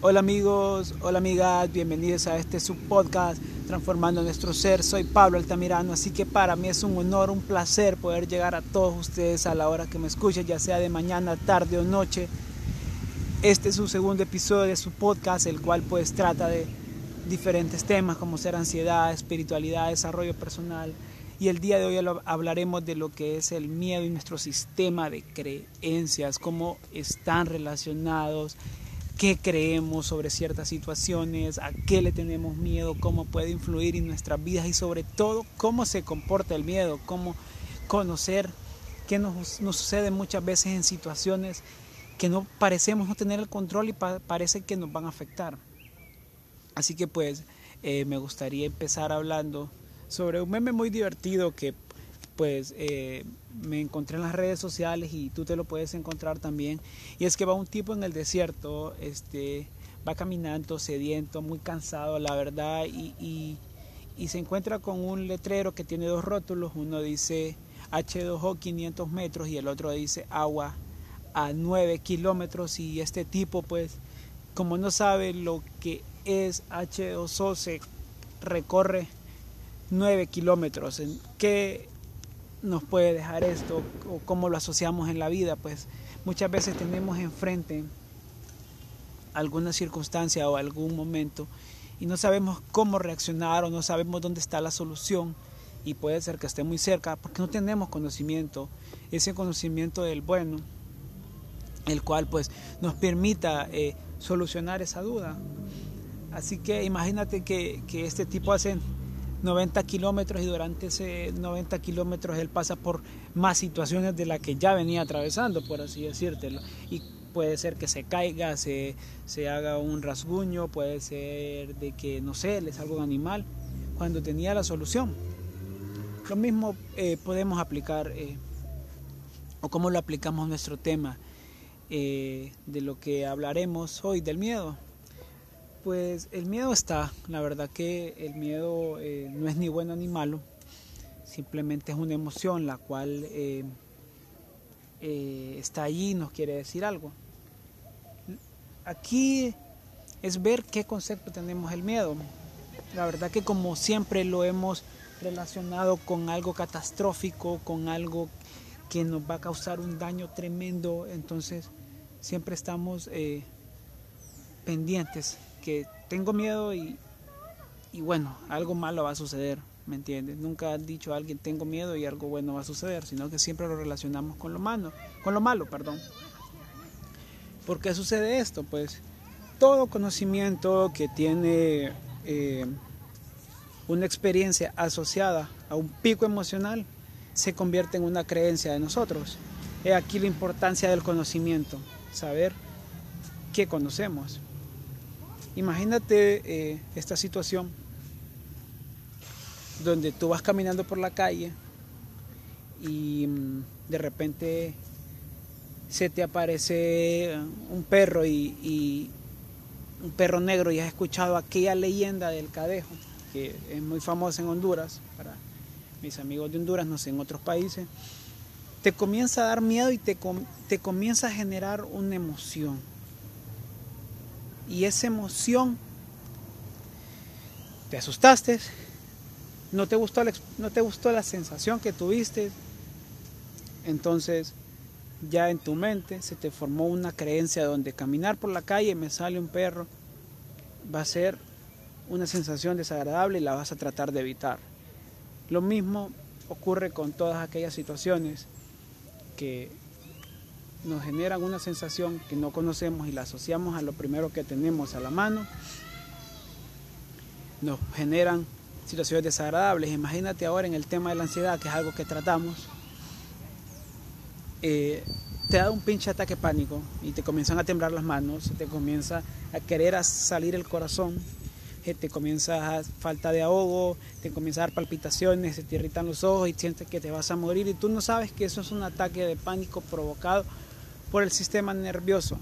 Hola amigos, hola amigas, bienvenidos a este subpodcast Transformando Nuestro Ser. Soy Pablo Altamirano, así que para mí es un honor, un placer poder llegar a todos ustedes a la hora que me escuchen, ya sea de mañana, tarde o noche. Este es un segundo episodio de su podcast, el cual pues trata de diferentes temas como ser ansiedad, espiritualidad, desarrollo personal. Y el día de hoy hablaremos de lo que es el miedo y nuestro sistema de creencias, cómo están relacionados qué creemos sobre ciertas situaciones, a qué le tenemos miedo, cómo puede influir en nuestras vidas y sobre todo cómo se comporta el miedo, cómo conocer qué nos, sucede muchas veces en situaciones que no parecemos no tener el control y parece que nos van a afectar. Así que pues eh, me gustaría empezar hablando sobre un meme muy divertido que pues eh, me encontré en las redes sociales y tú te lo puedes encontrar también. Y es que va un tipo en el desierto, este, va caminando sediento, muy cansado, la verdad, y, se encuentra con un letrero que tiene dos rótulos. Uno dice H2O 500 metros y el otro dice agua a 9 kilómetros. Y este tipo, pues, como no sabe lo que es H2O, se recorre 9 kilómetros. ¿En qué nos puede dejar esto o cómo lo asociamos en la vida, pues muchas veces tenemos enfrente alguna circunstancia o algún momento y no sabemos cómo reaccionar o no sabemos dónde está la solución y puede ser que esté muy cerca porque no tenemos conocimiento, ese conocimiento del bueno, el cual pues nos permita eh, solucionar esa duda. Así que imagínate que, que este tipo hace 90 kilómetros y durante ese 90 kilómetros él pasa por más situaciones de las que ya venía atravesando, por así decírtelo. Y puede ser que se caiga, se, se haga un rasguño, puede ser de que, no sé, le salga un animal, cuando tenía la solución. Lo mismo eh, podemos aplicar, eh, o cómo lo aplicamos a nuestro tema eh, de lo que hablaremos hoy, del miedo. Pues el miedo está, la verdad que el miedo eh, no es ni bueno ni malo, simplemente es una emoción la cual eh, eh, está allí y nos quiere decir algo. Aquí es ver qué concepto tenemos el miedo. La verdad que como siempre lo hemos relacionado con algo catastrófico, con algo que nos va a causar un daño tremendo, entonces siempre estamos pendientes tengo miedo y, y bueno, algo malo va a suceder, ¿me entiendes? Nunca ha dicho a alguien tengo miedo y algo bueno va a suceder, sino que siempre lo relacionamos con lo malo, con lo malo, perdón. ¿Por qué sucede esto? Pues todo conocimiento que tiene eh, una experiencia asociada a un pico emocional se convierte en una creencia de nosotros. Es aquí la importancia del conocimiento, saber qué conocemos. Imagínate eh, esta situación donde tú vas caminando por la calle y mm, de repente se te aparece un perro y, un perro negro y has escuchado aquella leyenda del cadejo que es muy famosa en Honduras para mis amigos de Honduras no sé en otros países te comienza a dar miedo y te, te comienza a generar una emoción y esa emoción, te asustaste, no te gustó la, no te gustó la sensación que tuviste, entonces ya en tu mente se te formó una creencia donde caminar por la calle me sale un perro va a ser una sensación desagradable y la vas a tratar de evitar. Lo mismo ocurre con todas aquellas situaciones que nos generan una sensación que no conocemos y la asociamos a lo primero que tenemos a la mano, nos generan situaciones desagradables. Imagínate ahora en el tema de la ansiedad, que es algo que tratamos, eh, te da un pinche ataque pánico y te comienzan a temblar las manos, te comienza a querer salir el corazón, te comienza a falta de ahogo, te comienza a dar palpitaciones, se te irritan los ojos y sientes que te vas a morir y tú no sabes que eso es un ataque de pánico provocado por el sistema nervioso.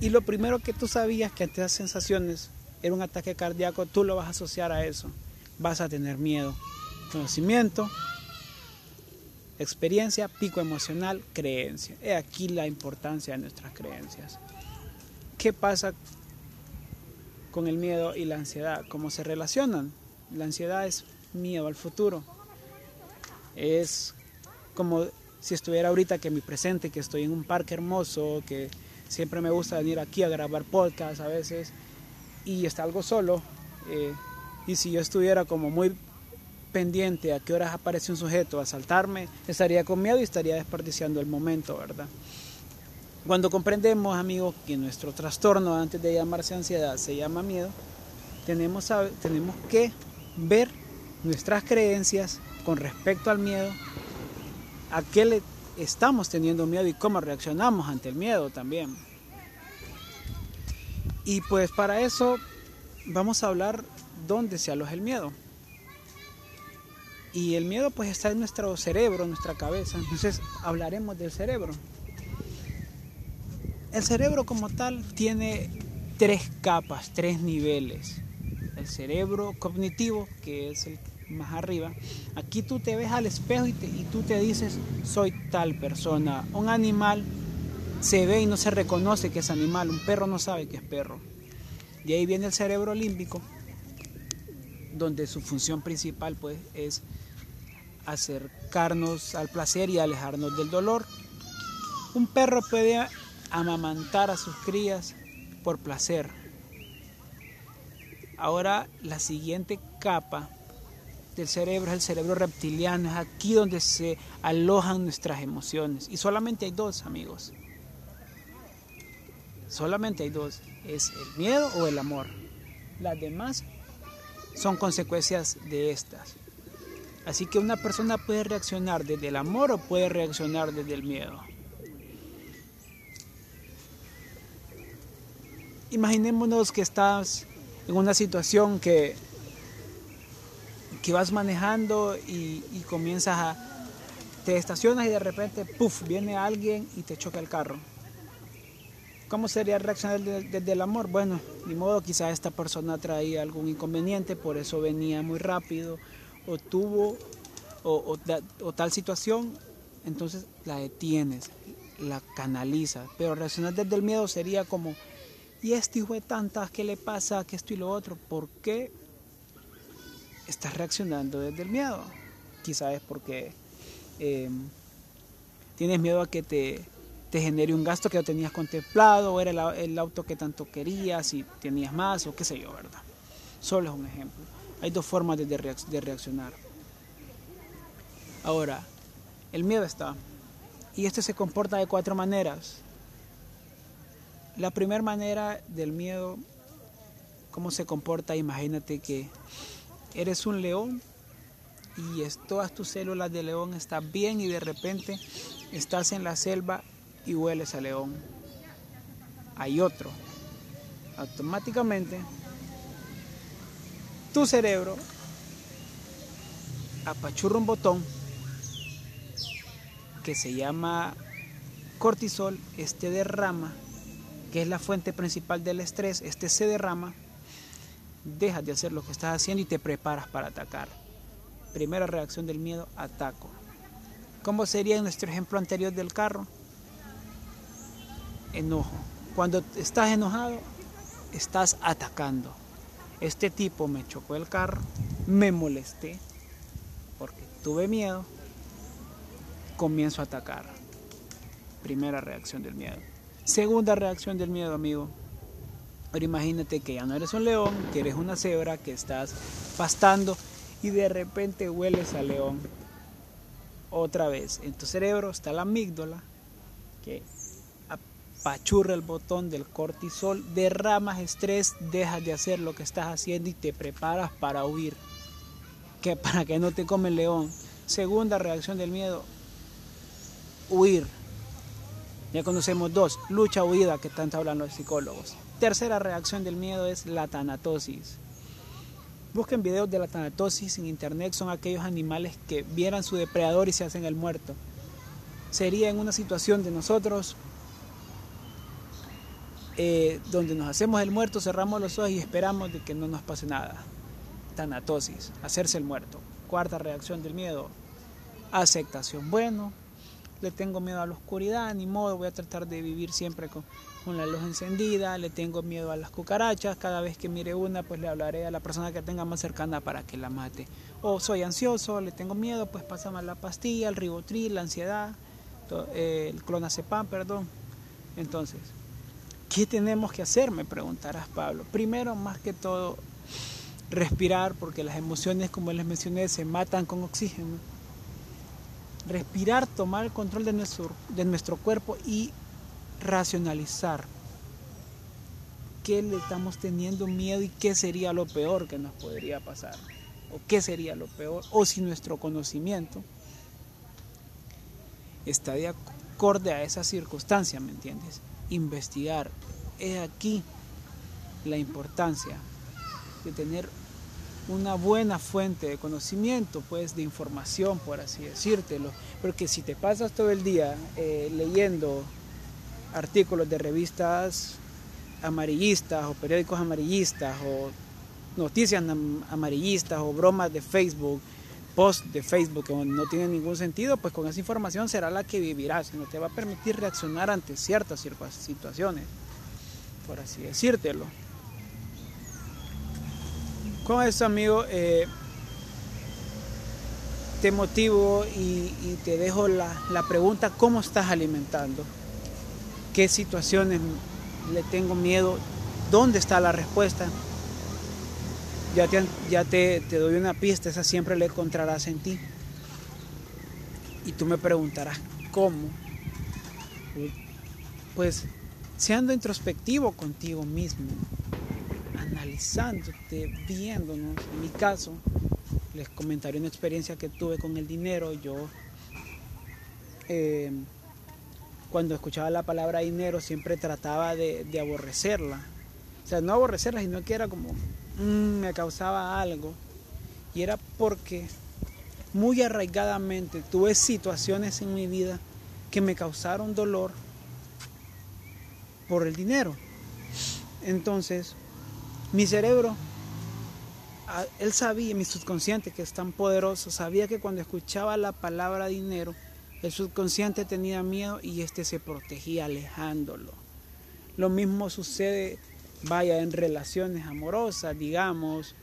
Y lo primero que tú sabías que ante esas sensaciones era un ataque cardíaco, tú lo vas a asociar a eso. Vas a tener miedo. Conocimiento, experiencia, pico emocional, creencia. He aquí la importancia de nuestras creencias. ¿Qué pasa con el miedo y la ansiedad, cómo se relacionan. La ansiedad es miedo al futuro. Es como si estuviera ahorita que mi presente, que estoy en un parque hermoso, que siempre me gusta venir aquí a grabar podcast a veces y está algo solo. Eh, y si yo estuviera como muy pendiente a qué horas aparece un sujeto a asaltarme, estaría con miedo y estaría desperdiciando el momento, ¿verdad? Cuando comprendemos, amigos, que nuestro trastorno antes de llamarse ansiedad se llama miedo, tenemos, tenemos que ver nuestras creencias con respecto al miedo, a qué le estamos teniendo miedo y cómo reaccionamos ante el miedo también. Y pues para eso vamos a hablar dónde se aloja el miedo. Y el miedo pues está en nuestro cerebro, en nuestra cabeza. Entonces hablaremos del cerebro. El cerebro como tal tiene tres capas, tres niveles. El cerebro cognitivo, que es el más arriba. Aquí tú te ves al espejo y, y tú te dices, soy tal persona. Un animal se ve y no se reconoce que es animal. Un perro no sabe que es perro. De ahí viene el cerebro límbico, donde su función principal pues es acercarnos al placer y alejarnos del dolor. Un perro puede amamantar a sus crías por placer. Ahora la siguiente capa del cerebro es el cerebro reptiliano, es aquí donde se alojan nuestras emociones. Y solamente hay dos, amigos. Solamente hay dos, es el miedo o el amor. Las demás son consecuencias de estas. Así que una persona puede reaccionar desde el amor o puede reaccionar desde el miedo. Imaginémonos que estás en una situación que, que vas manejando y, comienzas a... Te estacionas y de repente, puff, viene alguien y te choca el carro. ¿Cómo sería reaccionar desde, el amor? Bueno, ni modo, quizás esta persona traía algún inconveniente, por eso venía muy rápido, o tuvo o, tal situación, entonces la detienes, la canalizas. Pero reaccionar desde el miedo sería como, ¿y este hijo de tantas qué le pasa? que esto y lo otro? ¿Por qué estás reaccionando desde el miedo? Quizás es porque em, tienes miedo a que te, genere un gasto que no tenías contemplado, o era el, auto que tanto querías y tenías más, o qué sé yo, ¿verdad? Solo es un ejemplo. Hay dos formas de, de reaccionar. Ahora, el miedo está. Y este se comporta de cuatro maneras. La primera manera del miedo, cómo se comporta, imagínate que eres un león y todas tus células de león están bien y de repente estás en la selva y hueles a león. Hay otro. Automáticamente tu cerebro apachurra un botón que se llama cortisol, este derrama, que es la fuente principal del estrés, este se derrama, dejas de hacer lo que estás haciendo y te preparas para atacar. Primera reacción del miedo, ataco. ¿Cómo sería nuestro ejemplo anterior del carro? Enojo. Cuando estás enojado, estás atacando. Este tipo me chocó el carro, me molesté porque tuve miedo, comienzo a atacar. Primera reacción del miedo. Segunda reacción del miedo, amigo. Ahora imagínate que ya no eres un león, que eres una cebra, que estás pastando y de repente hueles al león. Otra vez, en tu cerebro está la amígdala que apachurra el botón del cortisol, derramas estrés, dejas de hacer lo que estás haciendo y te preparas para huir. Que para que no te come el león. Segunda reacción del miedo, huir. Ya conocemos dos, lucha huida que tanto hablan los psicólogos. Tercera reacción del miedo es la tanatosis. Busquen videos de la tanatosis en internet, son aquellos animales que vieran su depredador y se hacen el muerto. Sería en una situación de nosotros eh, donde nos hacemos el muerto, cerramos los ojos y esperamos de que no nos pase nada. Tanatosis, hacerse el muerto. Cuarta reacción del miedo, aceptación. Bueno, le tengo miedo a la oscuridad, ni modo, voy a tratar de vivir siempre con, con, la luz encendida, le tengo miedo a las cucarachas, cada vez que mire una, pues le hablaré a la persona que tenga más cercana para que la mate. O soy ansioso, le tengo miedo, pues pásame la pastilla, el ribotril, la ansiedad, eh, el clonazepam, perdón. Entonces, ¿qué tenemos que hacer? Me preguntarás, Pablo. Primero, más que todo, respirar, porque las emociones, como les mencioné, se matan con oxígeno respirar, tomar el control de nuestro, de nuestro cuerpo y racionalizar qué le estamos teniendo miedo y qué sería lo peor que nos podría pasar o qué sería lo peor o si nuestro conocimiento está de acorde a esa circunstancia, ¿me entiendes? Investigar. Es aquí la importancia de tener una buena fuente de conocimiento, pues de información, por así decírtelo. Porque si te pasas todo el día eh, leyendo artículos de revistas amarillistas o periódicos amarillistas o noticias amarillistas o bromas de Facebook, posts de Facebook que no tienen ningún sentido, pues con esa información será la que vivirás no te va a permitir reaccionar ante ciertas situaciones, por así decírtelo. Con eso, amigo, eh, te motivo y, te dejo la, pregunta, ¿cómo estás alimentando? ¿Qué situaciones le tengo miedo? ¿Dónde está la respuesta? Ya te, ya te, te doy una pista, esa siempre la encontrarás en ti. Y tú me preguntarás, ¿cómo? Pues siendo introspectivo contigo mismo, analizándote, viéndonos. En mi caso, les comentaré una experiencia que tuve con el dinero. Yo, eh, cuando escuchaba la palabra dinero, siempre trataba de, aborrecerla. O sea, no aborrecerla, sino que era como, mm, me causaba algo. Y era porque muy arraigadamente tuve situaciones en mi vida que me causaron dolor por el dinero. Entonces, mi cerebro, él sabía, mi subconsciente que es tan poderoso, sabía que cuando escuchaba la palabra dinero, el subconsciente tenía miedo y este se protegía alejándolo. Lo mismo sucede, vaya, en relaciones amorosas, digamos,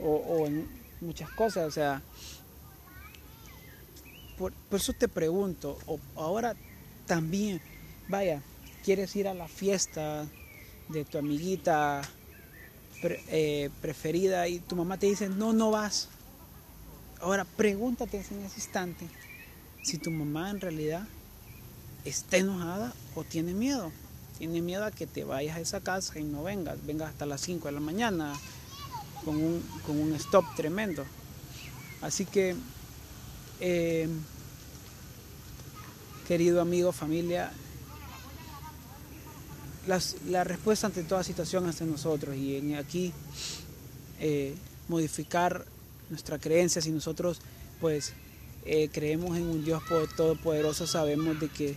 o, en muchas cosas. O sea, por, por, eso te pregunto, o ahora también, vaya, quieres ir a la fiesta de tu amiguita eh, preferida y tu mamá te dice, no, no vas. Ahora pregúntate en ese instante si tu mamá en realidad está enojada o tiene miedo. Tiene miedo a que te vayas a esa casa y no vengas, vengas hasta las 5 de la mañana con un, con un stop tremendo. Así que, eh, querido amigo, familia, la respuesta ante toda situación es nosotros y en aquí eh, modificar nuestra creencia. Si nosotros pues eh, creemos en un Dios todopoderoso sabemos de que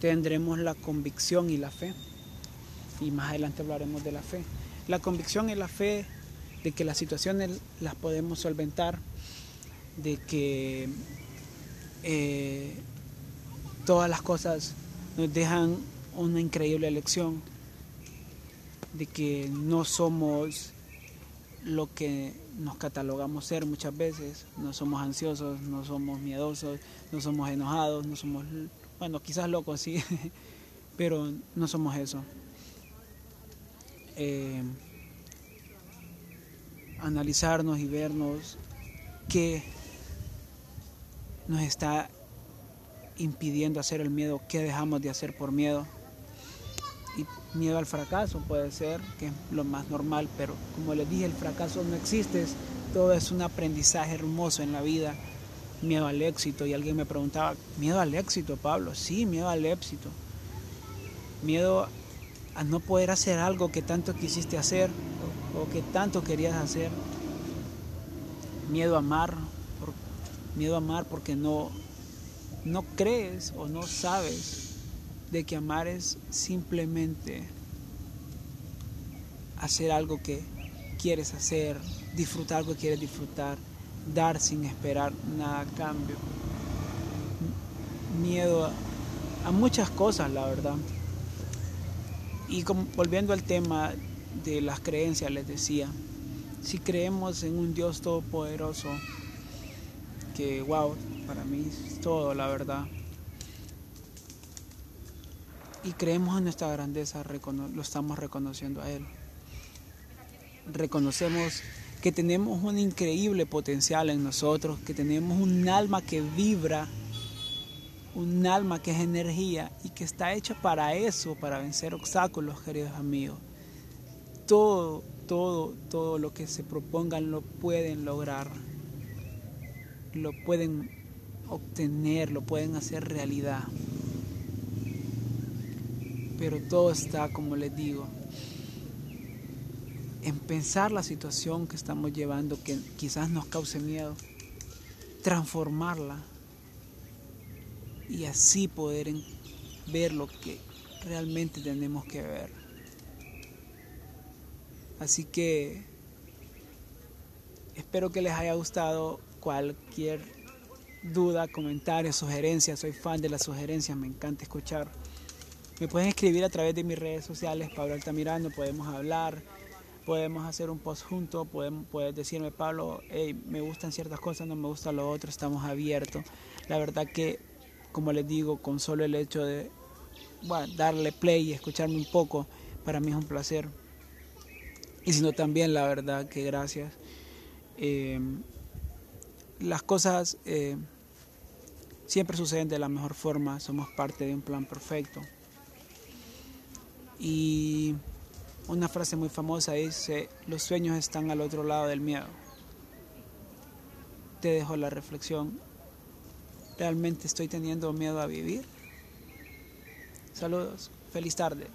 tendremos la convicción y la fe. Y más adelante hablaremos de la fe. La convicción y la fe de que las situaciones las podemos solventar de que eh, todas las cosas nos dejan una increíble lección de que no somos lo que nos catalogamos ser muchas veces, no somos ansiosos, no somos miedosos, no somos enojados, no somos, bueno, quizás locos sí, pero no somos eso. Eh, analizarnos y vernos qué nos está impidiendo hacer el miedo, qué dejamos de hacer por miedo miedo al fracaso puede ser, que es lo más normal, pero como les dije, el fracaso no existe, todo es un aprendizaje hermoso en la vida. Miedo al éxito, y alguien me preguntaba, ¿miedo al éxito, Pablo? Sí, miedo al éxito. Miedo a no poder hacer algo que tanto quisiste hacer o, que tanto querías hacer. Miedo a amar, miedo a amar porque no, no crees o no sabes de que amar es simplemente hacer algo que quieres hacer, disfrutar algo que quieres disfrutar, dar sin esperar nada a cambio. miedo a, muchas cosas, la verdad. Y como, volviendo al tema de las creencias, les decía, si creemos en un Dios todopoderoso, que wow, para mí es todo, la verdad. Y creemos en nuestra grandeza, lo estamos reconociendo a Él. Reconocemos que tenemos un increíble potencial en nosotros, que tenemos un alma que vibra, un alma que es energía y que está hecha para eso, para vencer obstáculos, queridos amigos. Todo, todo, todo lo que se propongan lo pueden lograr, lo pueden obtener, lo pueden hacer realidad. Pero todo está, como les digo, en pensar la situación que estamos llevando, que quizás nos cause miedo, transformarla y así poder ver lo que realmente tenemos que ver. Así que espero que les haya gustado cualquier duda, comentario, sugerencia. Soy fan de las sugerencias, me encanta escuchar. Me pueden escribir a través de mis redes sociales, Pablo Altamirano, podemos hablar podemos hacer un post juntos, podemos, puedes decirme, Pablo, me gustan ciertas cosas, no me gusta lo otro, estamos abiertos. La verdad que, como les digo, con solo el hecho de darle play y escucharme un poco, para mí es un placer. Y sino también, la verdad que gracias. Eh, las cosas eh, siempre suceden de la mejor forma, somos parte de un plan perfecto. Y una frase muy famosa dice, los sueños están al otro lado del miedo. Te dejo la reflexión. ¿Realmente estoy teniendo miedo a vivir? Saludos, feliz tarde.